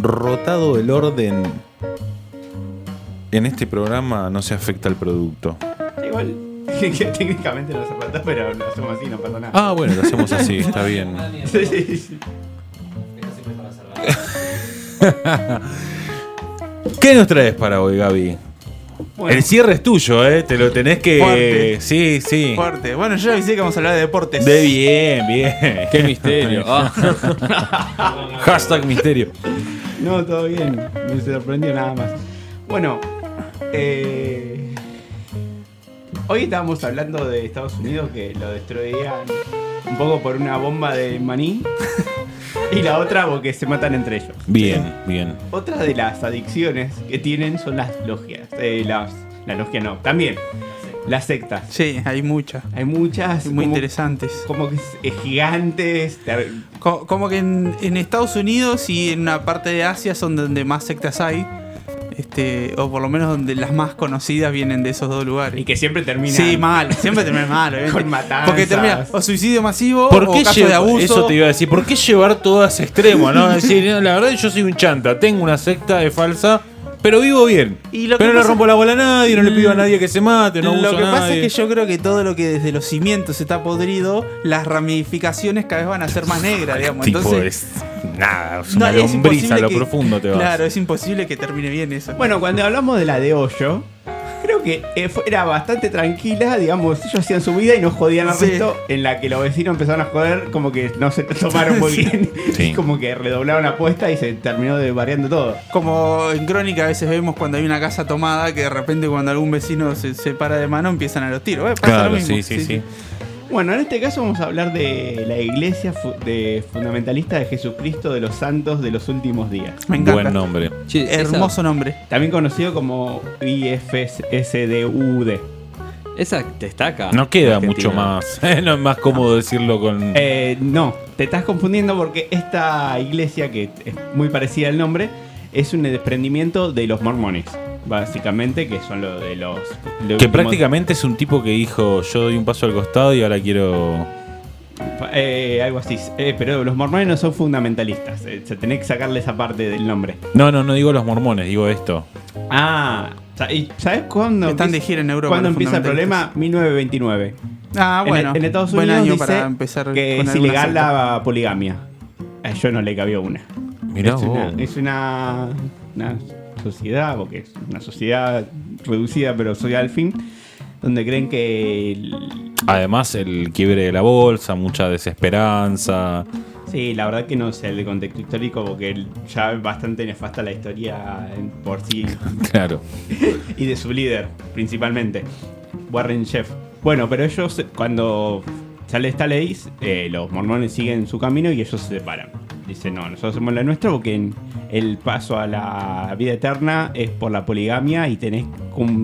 rotado el orden en este programa no se afecta al producto. Igual, que técnicamente no se falta, pero lo hacemos así, no pasa nada. Ah, bueno, lo hacemos así, está bien. Sí, sí, sí. ¿Qué nos traes para hoy, Gaby? Bueno. El cierre es tuyo, ¿eh? Te lo tenés que. Fuerte. Sí, sí. Fuerte. Bueno, yo avisé que vamos a hablar de deportes. De bien, bien. Qué misterio. Ah. Hashtag misterio. No, todo bien. Me sorprendió nada más. Bueno, eh, hoy estábamos hablando de Estados Unidos que lo destruían un poco por una bomba de maní y la otra porque se matan entre ellos. Bien, bien. Otra de las adicciones que tienen son las logias. Eh, las, la logia no, también. Las sectas. Sí, hay muchas. Hay muchas. Muy como- interesantes. Como que es- es gigantes. ter- Co- Como que en, en Estados Unidos y en una parte de Asia son donde más sectas hay. Este, o por lo menos donde las más conocidas vienen de esos dos lugares. Y que siempre terminan. Sí, mal, siempre termina mal, obviamente. Con matanzas. Porque termina o suicidio masivo ¿Por o caso de abuso. Eso te iba a decir. ¿Por qué llevar todo a ese extremo? ¿no? Es decir, la verdad yo soy un chanta. Tengo una secta de falsa, pero vivo bien. Y lo que pero no le pasa- rompo la bola a nadie, no le pido a nadie que se mate, no lo que a pasa nadie. es que yo creo que todo lo que desde los cimientos está podrido, las ramificaciones cada vez van a ser más negras, digamos. tipo Entonces, es nada, es no, una es lombriz a lo que- profundo te vas. Claro, es imposible que termine bien eso. Bueno, cuando hablamos de la de hoyo, creo que eh, era bastante tranquila, digamos, ellos hacían su vida y no jodían al Sí. resto, en la que los vecinos empezaron a joder, como que no se tomaron muy Sí. bien, Sí. como que redoblaron la apuesta y se terminó de variando todo. Como en Crónica a veces vemos cuando hay una casa tomada que de repente cuando algún vecino se separa de mano empiezan a los tiros. Eh, pasa Claro, lo mismo. sí, sí, sí. Bueno, en este caso vamos a hablar de la iglesia fu- de fundamentalista de Jesucristo de los santos de los últimos días, Me encanta. Buen nombre. Esa- Hermoso nombre. también conocido como IFSDUD. Esa destaca. No queda Argentina. mucho más. no es más cómodo decirlo con. Eh, no, te estás confundiendo porque esta iglesia, que es muy parecida al nombre, es un desprendimiento de los mormones, básicamente, que son lo de los... lo que último- prácticamente es un tipo que dijo: Yo doy un paso al costado y ahora quiero. eh, algo así. Eh, pero los mormones no son fundamentalistas, eh, se tenés que sacarle esa parte del nombre. No, no, no digo los mormones, digo esto. Ah, ¿y ¿sabes cuándo? Están de gira en Europa. ¿Cuándo empieza el problema? 1929. Ah, En- bueno. en, Estados buen Unidos año dice para empezar que es ilegal la poligamia. A yo no le cabió una. Mirá es, vos. una, es una, una sociedad, porque es una sociedad reducida pero social al fin, donde creen que... el- Además, el quiebre de la bolsa, mucha desesperanza. sí, la verdad que no sé el contexto histórico, porque ya es bastante nefasta la historia por sí Claro. y de su líder, principalmente, Warren Sheff. Bueno, pero ellos, cuando sale esta ley, eh, los mormones siguen su camino y ellos se separan. Dicen, no, nosotros hacemos la nuestra porque el paso a la vida eterna es por la poligamia y tenés,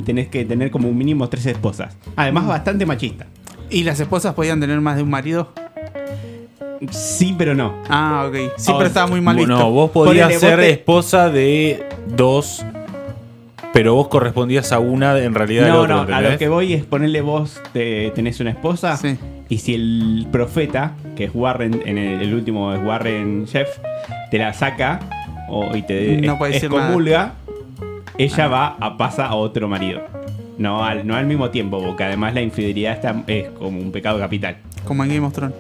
tenés que tener como un mínimo tres esposas. Además, bastante machista. ¿Y las esposas podían tener más de un marido? Sí, pero no. Ah, ok. Sí, Oh, pero estaba muy mal visto. No, vos podías Ponele, ser vos te- esposa de dos, pero vos correspondías a una en realidad del No, otro, no, a ¿entendés? lo que voy es ponerle vos, te- tenés una esposa, Sí. Y si el profeta, que es Warren, en el, el último es Warren Chef, te la saca o, y te No puede decir excomulga, ella va a pasa a otro marido. No al, no al mismo tiempo, porque además la infidelidad está, es como un pecado capital. Como en Game of Thrones.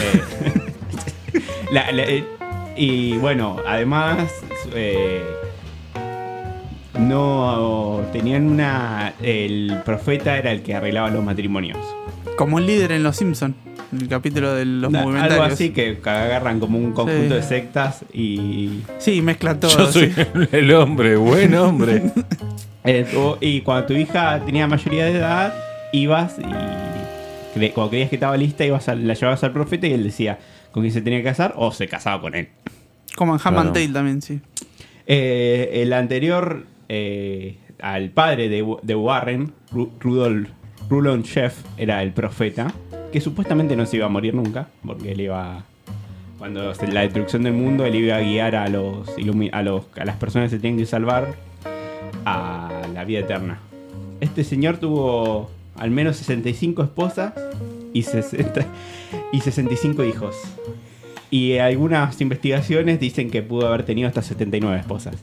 Eh, la- la- eh, y bueno, además eh, no tenían una. El profeta era el que arreglaba los matrimonios. Como un líder en Los Simpsons. En el capítulo de los movimentarios. algo así que agarran como un conjunto Sí. de sectas y. Sí, mezcla todo. Yo soy sí. el hombre, buen hombre. eh, y cuando tu hija tenía mayoría de edad, ibas y. Cuando creías que estaba lista, ibas a- la llevabas al profeta y él decía con quién se tenía que casar o se casaba con él. Como en Hammond Claro. Tale también, sí. Eh, el anterior, eh, al padre de, Warren, Ru- Rudolf, Rulon Sheff, era el profeta, que supuestamente no se iba a morir nunca, porque él iba. Cuando la destrucción del mundo, él iba a guiar a los, ilumi- a los a las personas que se tienen que salvar a la vida eterna. Este señor tuvo al menos 65 esposas y, 60 y 65 hijos. Y algunas investigaciones dicen que pudo haber tenido hasta 79 esposas.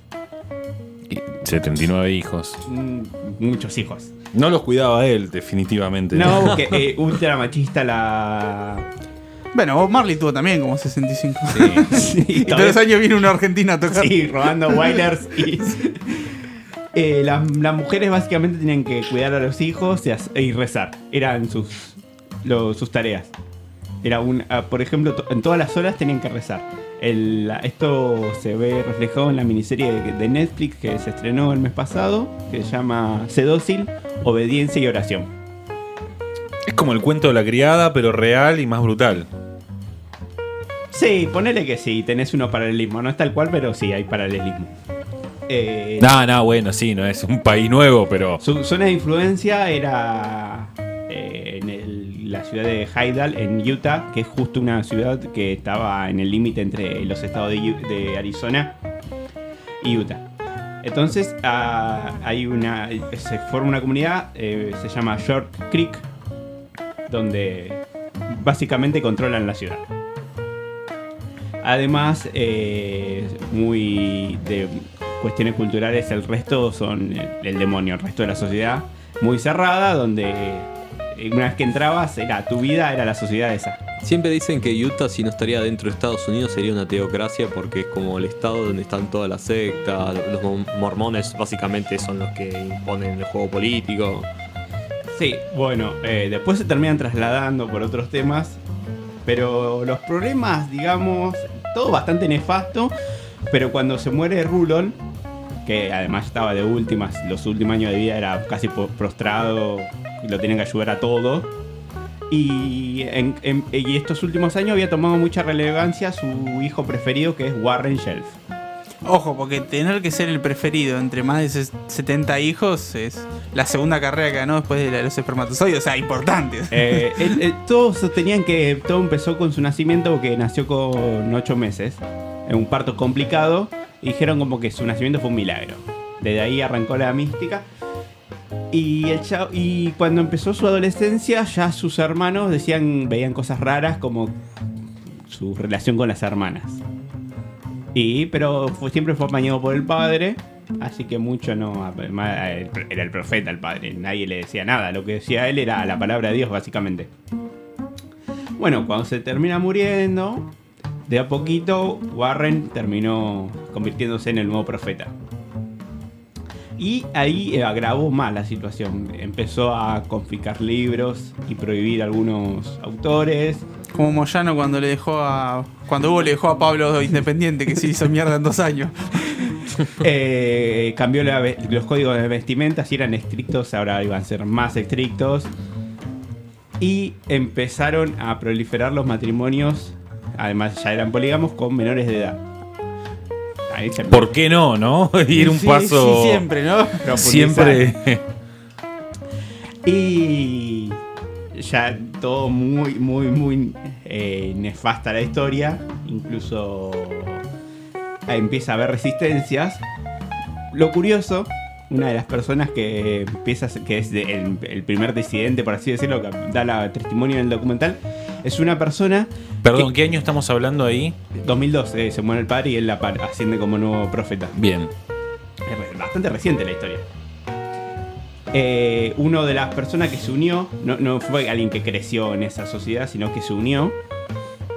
Y 79 hijos. Mm, muchos hijos. No los cuidaba él, definitivamente. No, porque eh, ultra machista la. Bueno, Bob Marley tuvo también como 65. Sí, Y todos los años viene una argentina a tocar. Sí, robando Wailers y. Eh, las, las mujeres básicamente tenían que cuidar a los hijos y, rezar. Eran sus, lo- sus tareas. Era un, ah, por ejemplo, to- en todas las horas tenían que rezar. El- esto se ve reflejado en la miniserie de, Netflix que se estrenó el mes pasado, que se llama Sedócil, Obediencia y Oración. Es como el cuento de la criada, pero real y más brutal. Sí, ponele que sí, tenés unos paralelismos. No es tal cual, pero sí, hay paralelismo. Eh, No, no, bueno, sí, no es un país nuevo, pero. Su zona de influencia era ciudad de Hydal, en Utah, que es justo una ciudad que estaba en el límite entre los estados de, de Arizona y Utah. Entonces ah, hay una, se forma una comunidad, eh, se llama Short Creek, donde básicamente controlan la ciudad. Además, eh, muy de cuestiones culturales, el resto son el, demonio, el resto de la sociedad muy cerrada, donde una vez que entrabas, era tu vida, era la sociedad esa. Siempre dicen que Utah, si no estaría dentro de Estados Unidos, sería una teocracia porque es como el estado donde están todas las sectas. Los mo- mormones básicamente son los que imponen el juego político. Sí, bueno, eh, después se terminan trasladando por otros temas, pero los problemas, digamos, todo bastante nefasto, pero cuando se muere Rulon, que además estaba de últimas, los últimos años de vida era casi prostrado, y lo tienen que ayudar a todo, y, en- en- y estos últimos años había tomado mucha relevancia su hijo preferido, que es Warren Shelf. Ojo, porque tener que ser el preferido entre más de ses- 70 hijos es la segunda carrera que ganó después de la de los espermatozoides. O sea, importante. Eh, él- él- todos sostenían que todo empezó con su nacimiento, que nació con ocho meses, en un parto complicado, y dijeron como que su nacimiento fue un milagro. Desde ahí arrancó la mística. Y, el chao- y cuando empezó su adolescencia, ya sus hermanos decían, veían cosas raras como su relación con las hermanas. Y, pero siempre fue apañado por el padre, así que mucho no. Era el profeta el padre, nadie le decía nada. Lo que decía él era la palabra de Dios, básicamente. Bueno, cuando se termina muriendo, de a poquito Warren terminó convirtiéndose en el nuevo profeta. Y ahí eh, agravó más la situación. Empezó a confiscar libros y prohibir algunos autores. Como Moyano cuando le dejó a. Cuando Hugo le dejó a Pablo Independiente, que se hizo mierda en dos años. Eh, cambió la los códigos de vestimenta, si eran estrictos, ahora iban a ser más estrictos. Y empezaron a proliferar los matrimonios, además ya eran polígamos, con menores de edad. Ahí se ¿Por qué no, no? Ir un Sí, paso. sí, siempre, ¿no? Siempre. Y ya todo muy, muy, muy eh, nefasta la historia. Incluso empieza a haber resistencias. Lo curioso, una de las personas que empieza, que es el primer disidente, por así decirlo, que da la testimonio en el documental, es una persona. Perdón, ¿qué año estamos hablando ahí? 2002 eh, se muere el padre y él la par- asciende como nuevo profeta. Bien. Es bastante reciente la historia. Eh, uno de las personas que se unió, no, no fue alguien que creció en esa sociedad, sino que se unió.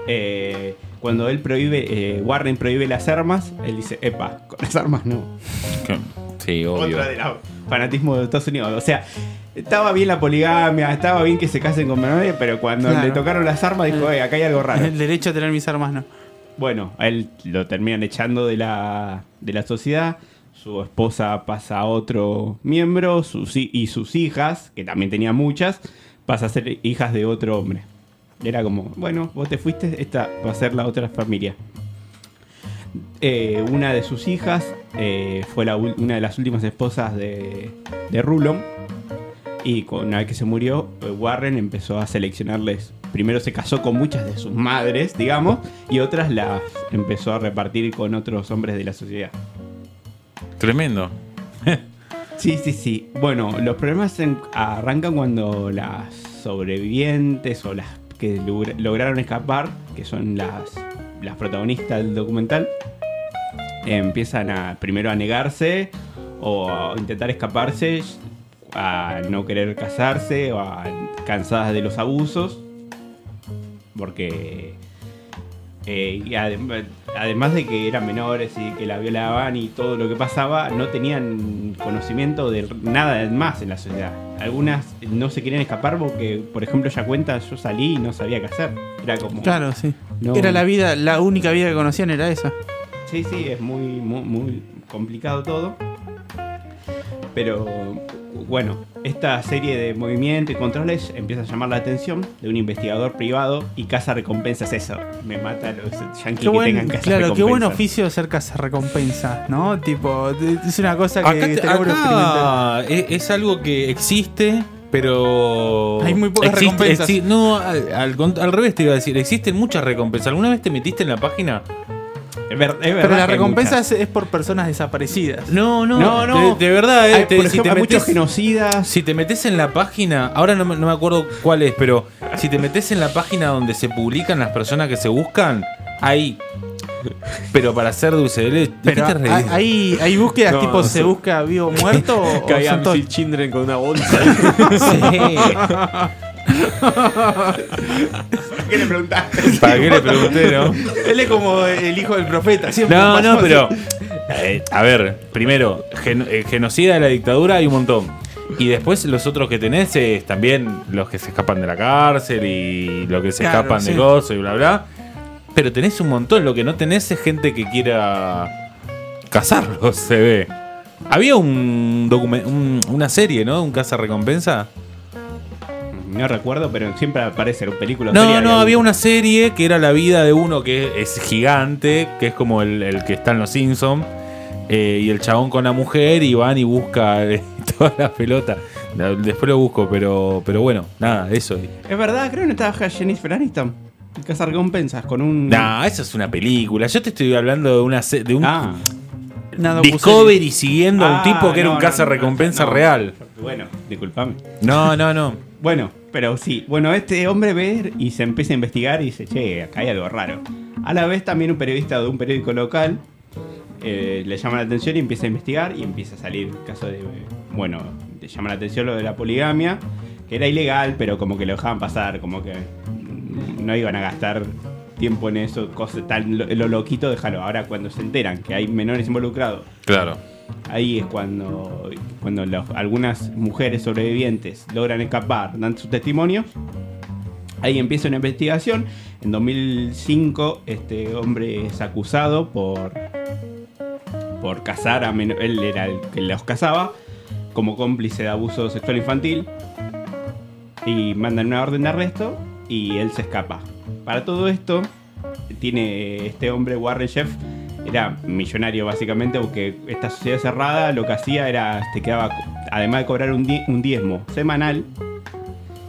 Eh, cuando él prohíbe, eh, Warren prohíbe las armas, él dice, epa, con las armas no. Sí, obvio. Otra de los fanatismo de Estados Unidos. O sea, estaba bien la poligamia, estaba bien que se casen con menores, pero cuando Claro. le tocaron las armas dijo, "Eh, acá hay algo raro. El derecho a tener mis armas, no. Bueno, a él lo terminan echando de la, de la sociedad. Su esposa pasa a otro miembro sus, y sus hijas, que también tenía muchas, pasa a ser hijas de otro hombre. Era como, bueno, vos te fuiste, esta va a ser la otra familia. Eh, una de sus hijas eh, fue la una de las últimas esposas de, de Rulon. Y una vez que se murió, eh, Warren empezó a seleccionarles. Primero se casó con muchas de sus madres, digamos, y otras las empezó a repartir con otros hombres de la sociedad. Tremendo. Sí, sí, sí. Bueno, los problemas arrancan cuando las sobrevivientes o las que logra- lograron escapar, que son las las protagonistas del documental empiezan a primero a negarse o a intentar escaparse, a no querer casarse o a cansadas de los abusos, porque eh, y adem- además de que eran menores y que la violaban y todo lo que pasaba, no tenían conocimiento de nada más en la sociedad. Algunas no se querían escapar porque, por ejemplo, ella cuenta, yo salí y no sabía qué hacer. Era como... Claro, sí. No. Era la vida, la única vida que conocían era esa. Sí, sí, es muy, muy, muy complicado todo. Pero bueno, esta serie de movimientos y controles empieza a llamar la atención de un investigador privado y caza recompensas. Eso me mata a los yankees que buen, tengan casa claro, qué buen oficio ser recompensa, ¿no? Tipo, es una cosa que Acá, te- estaría bueno experimentar. acá es, es algo que existe, pero. Hay muy pocas recompensas. exi- no, al, al cont- al revés te iba a decir, existen muchas recompensas. ¿Alguna vez te metiste en la página? Es, Pero la que recompensa es, es por personas desaparecidas. No, no, No, no. De, de verdad, eh, Hay, te- por si, ejemplo, te hay muchos metes, genocidas. si te metes en la página, ahora no, me- no me acuerdo cuál es, pero si te metes en la página donde se publican las personas que se buscan, ahí. Pero para hacer dulce de leche. ¿de Pero qué te reís? hay, hay, hay búsquedas No, tipo no se busca vivo o muerto o, o son todos- Amsil Children con una bolsa. Sí. ¿Qué le preguntaste? ¿Para qué le pregunté, no? Él es como el hijo del profeta. Siempre No, no, pero. eh, a ver, primero, gen- eh, genocida de la dictadura hay un montón. Y después los otros que tenés es también los que se escapan de la cárcel y los que se Claro, escapan de sí. cosas y bla, bla. Pero tenés un montón. Lo que no tenés es gente que quiera cazarlos, se ve. Había un, un- una serie, ¿no? Un caza recompensa. No recuerdo, pero siempre aparece en películas. No, no, había una serie que era la vida de uno que es gigante, que es como el, el que está en los Simpsons, y el chabón con la mujer y van y busca eh, toda la pelota. Después lo busco, pero, pero bueno, nada, eso. Es verdad, creo que no estaba Jennifer Aniston. En Casa recompensas con un. Nah, eso es una película. Yo te estoy hablando de una se- de un Ah. Discovery siguiendo a un Ah, tipo que era no, un no, caza recompensa no, no. real. Bueno, disculpame. No, no, no. Bueno, pero sí. Bueno, este hombre ve y se empieza a investigar y dice, che, acá hay algo raro. A la vez también un periodista de un periódico local eh, le llama la atención y empieza a investigar y empieza a salir el caso de... Bueno, le llama la atención lo de la poligamia, que era ilegal, pero como que lo dejaban pasar, como que no iban a gastar tiempo en eso, cosas tan lo, lo loquito, déjalo. Ahora cuando se enteran que hay menores involucrados Claro. Ahí es cuando, cuando algunas mujeres sobrevivientes logran escapar, dan su testimonio. Ahí empieza una investigación. En 2005 este hombre es acusado por, por casar a menores. Él era el que los casaba como cómplice de abuso sexual infantil. Y mandan una orden de arresto y él se escapa. Para todo esto, tiene este hombre, Warren Sheff, era millonario básicamente, porque esta sociedad cerrada lo que hacía era, te quedaba, además de cobrar un, di- un diezmo semanal,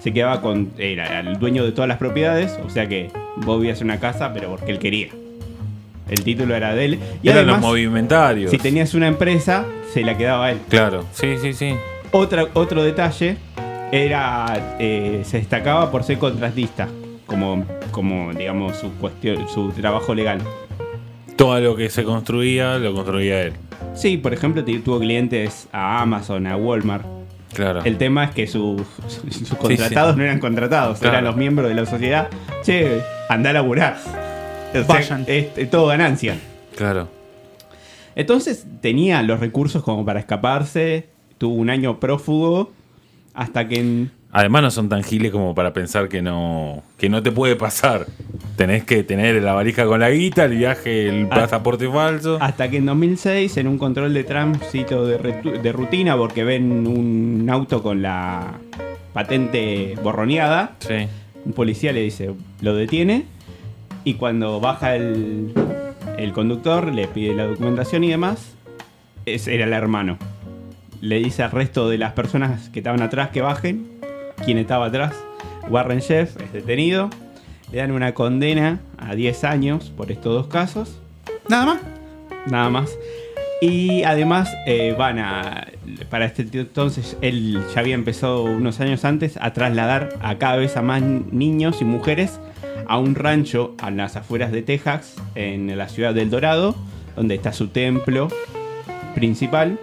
se quedaba con, era el dueño de todas las propiedades, o sea que vos vivías en una casa, pero porque él quería. El título era de él. Y Eran los además, movimentarios. si tenías una empresa, se la quedaba a él. Claro, sí, sí, sí. Otra, otro detalle era eh, se destacaba por ser contratista, como, como digamos su cuestión, su trabajo legal. Todo lo que se construía, lo construía él. Sí, por ejemplo, tuvo clientes a Amazon, a Walmart. Claro. El tema es que sus, contratados sí. no eran contratados, Claro. eran los miembros de la sociedad. Che, anda a laburar. O sea, Vayan. es, es todo ganancia. Claro. Entonces tenía los recursos como para escaparse. Tuvo un año prófugo hasta que en, Además no son tan giles como para pensar que no, que no te puede pasar. Tenés que tener la valija con la guita, el viaje, el Ah. pasaporte falso. Hasta que en 2006, en un control de tránsito de, rutina, porque ven un auto con la patente borroneada, Sí. un policía le dice, lo detiene, y cuando baja el, el conductor, le pide la documentación y demás, es, era el hermano. Le dice al resto de las personas que estaban atrás que bajen, quien estaba atrás, Warren Sheff es detenido, le dan una condena a 10 años por estos dos casos, Nada más. nada más. Y además eh, van a, para este entonces, él ya había empezado unos años antes a trasladar a cada vez a más niños y mujeres a un rancho a las afueras de Texas, en la ciudad del Dorado, donde está su templo principal,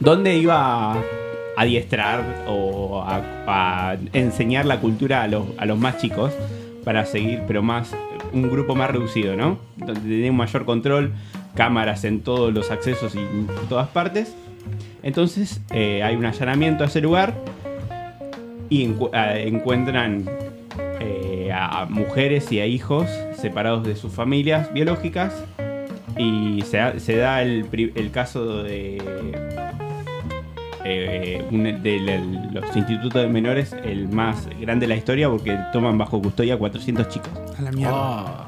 donde iba a adiestrar o a, enseñar la cultura a los, a los más chicos para seguir, pero más un grupo más reducido, ¿no? Donde tenía un mayor control, cámaras en todos los accesos y en todas partes. Entonces eh, hay un allanamiento a ese lugar y encu- a- encuentran eh, a mujeres y a hijos separados de sus familias biológicas y se, da- el, el caso de, eh, un- de la- los institutos de menores, el más grande de la historia porque toman bajo custodia 400 chicos. A la mierda. Ah,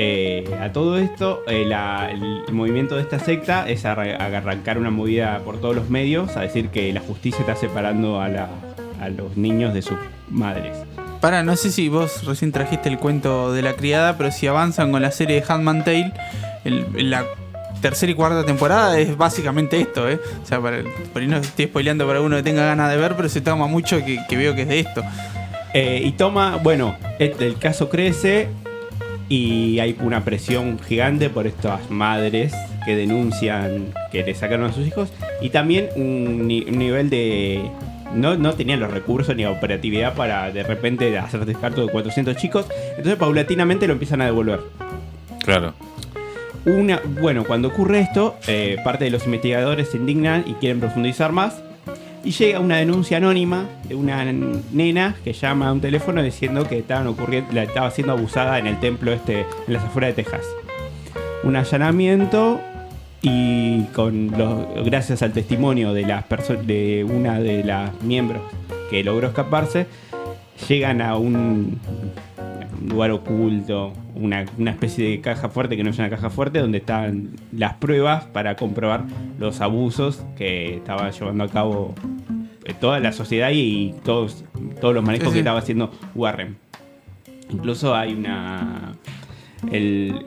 Eh, a todo esto, eh, la- el movimiento de esta secta es arra- arrancar una movida por todos los medios a decir que la justicia está separando a, la- a los niños de sus madres. Para, no sé si vos recién trajiste el cuento de la criada, pero si avanzan con la serie de Handman Tale, el- la tercera y cuarta temporada es básicamente esto, ¿eh? O sea, para, por ahí no estoy spoileando para uno que tenga ganas de ver, pero se toma mucho que, que veo que es de esto. Eh, y toma, bueno, el caso crece y hay una presión gigante por estas madres que denuncian que le sacaron a sus hijos y también un, ni- un nivel de... No, no tenían los recursos ni la operatividad para de repente hacer descarto de 400 chicos, entonces paulatinamente lo empiezan a devolver. claro. Bueno, cuando ocurre esto, eh, parte de los investigadores se indignan y quieren profundizar más. Y llega una denuncia anónima de una nena que llama a un teléfono diciendo que estaba siendo abusada en el templo este en las afueras de Texas. Un allanamiento y con gracias al testimonio de las de una de las miembros que logró escaparse, llegan a un un lugar oculto, una, una especie de caja fuerte que no es una caja fuerte, donde están las pruebas para comprobar los abusos que estaba llevando a cabo eh, toda la sociedad y todos, todos los manejos Sí, sí. que estaba haciendo Warren. Incluso hay una. El,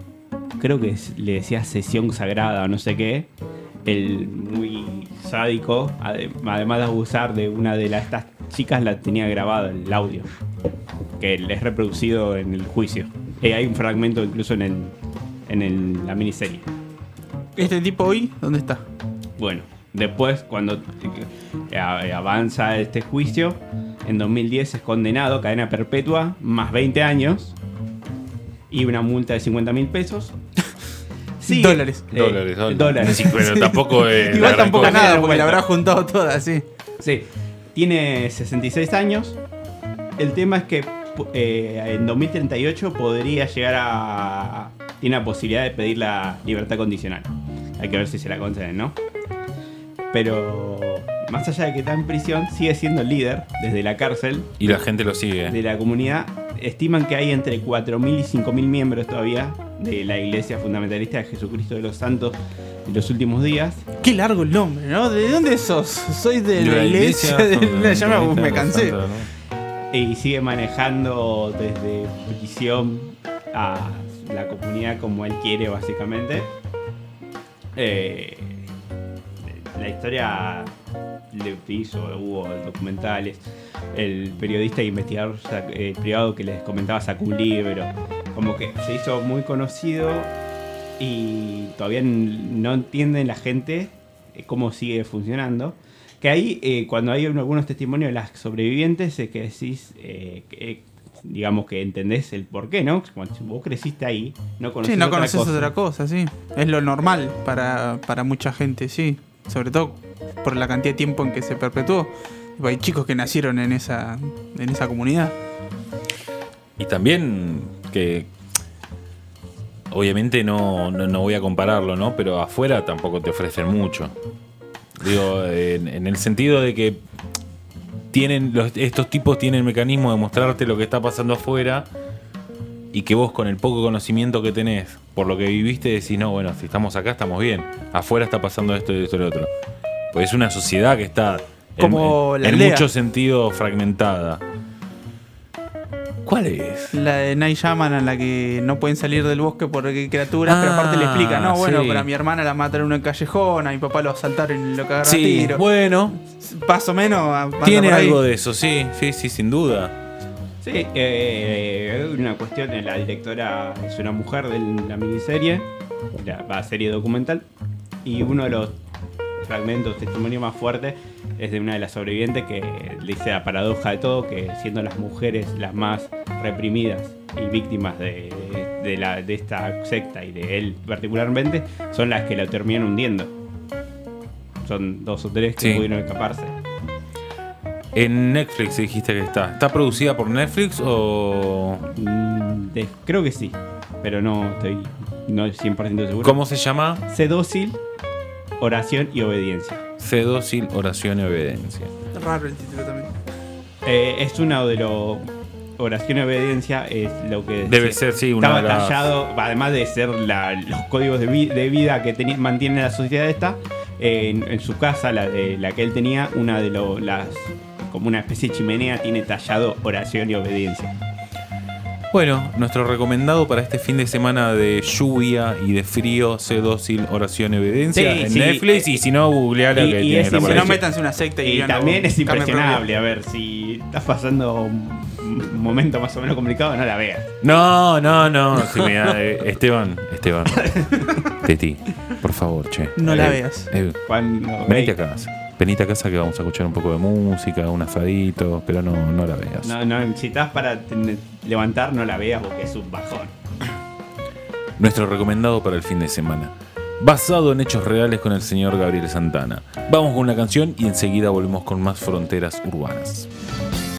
creo que le decía sesión sagrada o no sé qué. El muy sádico, ade- además de abusar de una de las, estas chicas, la tenía grabado el audio. Que es reproducido en el juicio. Eh, hay un fragmento incluso en, el, en el- la miniserie. ¿Este tipo hoy dónde está? Bueno, después cuando eh, a- avanza este juicio, en 2010 es condenado a cadena perpetua, más 20 años y una multa de 50 mil pesos. Sí, Dólares. eh, dólares, dólares. dólares. Sí, pero tampoco Igual tampoco cosa. nada, porque la habrá juntado todas, sí. Sí, tiene 66 años. El tema es que eh, en 2038 podría llegar a... Tiene la posibilidad de pedir la libertad condicional. Hay que ver si se la conceden, ¿no? Pero más allá de que está en prisión, sigue siendo el líder desde la cárcel Y la gente lo sigue. de la comunidad. Estiman que hay entre 4.000 y 5.000 miembros todavía de la Iglesia Fundamentalista de Jesucristo de los Santos en los últimos días. Qué largo el nombre, ¿no? ¿De dónde sos? Soy de la, La iglesia. de la- ya me, me cansé. y sigue manejando desde prisión a la comunidad como él quiere básicamente Eh, la historia le hizo hubo documentales el periodista e investigador eh, privado que les comentaba sacó un libro como que se hizo muy conocido y todavía no entienden la gente eh, cómo sigue funcionando. Que ahí, eh, cuando hay algunos testimonios de las sobrevivientes, es que decís, eh, que, digamos que entendés el por qué, ¿no? Cuando vos creciste ahí, no conocés Sí, no otra conoces cosa. otra cosa, sí. Es lo normal para, para mucha gente, sí. Sobre todo por la cantidad de tiempo en que se perpetuó. Hay chicos que nacieron en esa, en esa comunidad. Y también que. Obviamente no, no, no voy a compararlo, ¿no? Pero afuera tampoco te ofrecen mucho. Digo, en, en el sentido de que tienen los- estos tipos tienen mecanismo de mostrarte lo que está pasando afuera y que vos con el poco conocimiento que tenés, por lo que viviste, decís, no, bueno, si estamos acá estamos bien. Afuera está pasando esto y esto y lo otro. Pues es una sociedad que está en- Como en, en muchos sentidos fragmentada. ¿Cuál es? La de Night Shaman en la que no pueden salir del bosque por criaturas, pero aparte le explica, no, Ah, bueno, sí. pero a mi hermana la mataron en un callejón, a mi papá lo asaltaron y lo cagaron a Sí, tiro. bueno, Más o menos. tiene algo de eso, sí, sí, sí, sin duda. Sí, eh, una cuestión, la directora es una mujer de la miniserie, la, la serie documental, y uno de los fragmentos, testimonios más fuertes es de una de las sobrevivientes que dice la paradoja de todo, que siendo las mujeres las más reprimidas y víctimas de, de la, de esta secta y de él particularmente, son las que la terminan hundiendo. Son dos o tres que Sí. pudieron escaparse. En Netflix dijiste que está. ¿Está producida por Netflix o.? Mm, de- creo que sí, pero no estoy no 100% seguro. ¿Cómo se llama? Sé dócil, oración y obediencia. Sé dócil, oración y obediencia. Raro el título también. Eh, es una de los. Oración y obediencia es lo que. Debe ser, sí, una Estaba de las- tallado, además de ser la- los códigos de, vi- de vida que mantiene la sociedad esta, eh, en, en su casa, la, de, la que él tenía, una de lo- las. como una especie de chimenea, tiene tallado oración y obediencia. Bueno, nuestro recomendado para este fin de semana de lluvia y de frío, sé dócil, oración Sí, en sí. Netflix. Y si no, googleala Y- que y tiene es Si no, métanse una secta y, Y digan, también "Oh, es impresionable, a ver, si estás pasando un momento más o menos complicado, no la veas. No, no, no. si me da- eh, Esteban, Esteban. Teti, por favor, che. No la Eh, veas. eh, Cuando venite a casa. Venite a casa que vamos a escuchar un poco de música, un asadito, pero no, no la veas. No, no, si estás para levantar, no la veas porque es un bajón. Nuestro recomendado para el fin de semana. Basado en hechos reales con el señor Gabriel Santana. Vamos con una canción y enseguida volvemos con más fronteras urbanas.